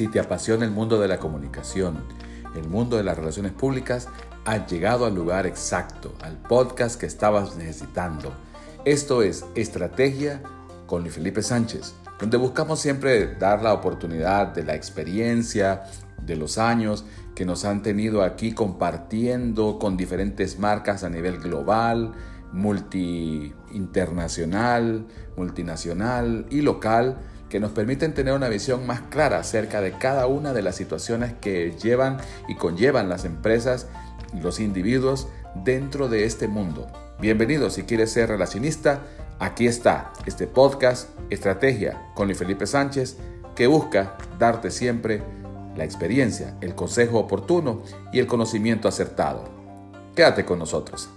Si te apasiona el mundo de la comunicación, el mundo de las relaciones públicas, has llegado al lugar exacto, al podcast que estabas necesitando. Esto es Estrategia con Luis Felipe Sánchez, donde buscamos siempre dar la oportunidad de la experiencia, de los años que nos han tenido aquí compartiendo con diferentes marcas a nivel global, multi internacional, multinacional y local que nos permiten tener una visión más clara acerca de cada una de las situaciones que llevan y conllevan las empresas y los individuos dentro de este mundo. Bienvenido si quieres ser relacionista, aquí está este podcast Estrategia con Luis Felipe Sánchez que busca darte siempre la experiencia, el consejo oportuno y el conocimiento acertado. Quédate con nosotros.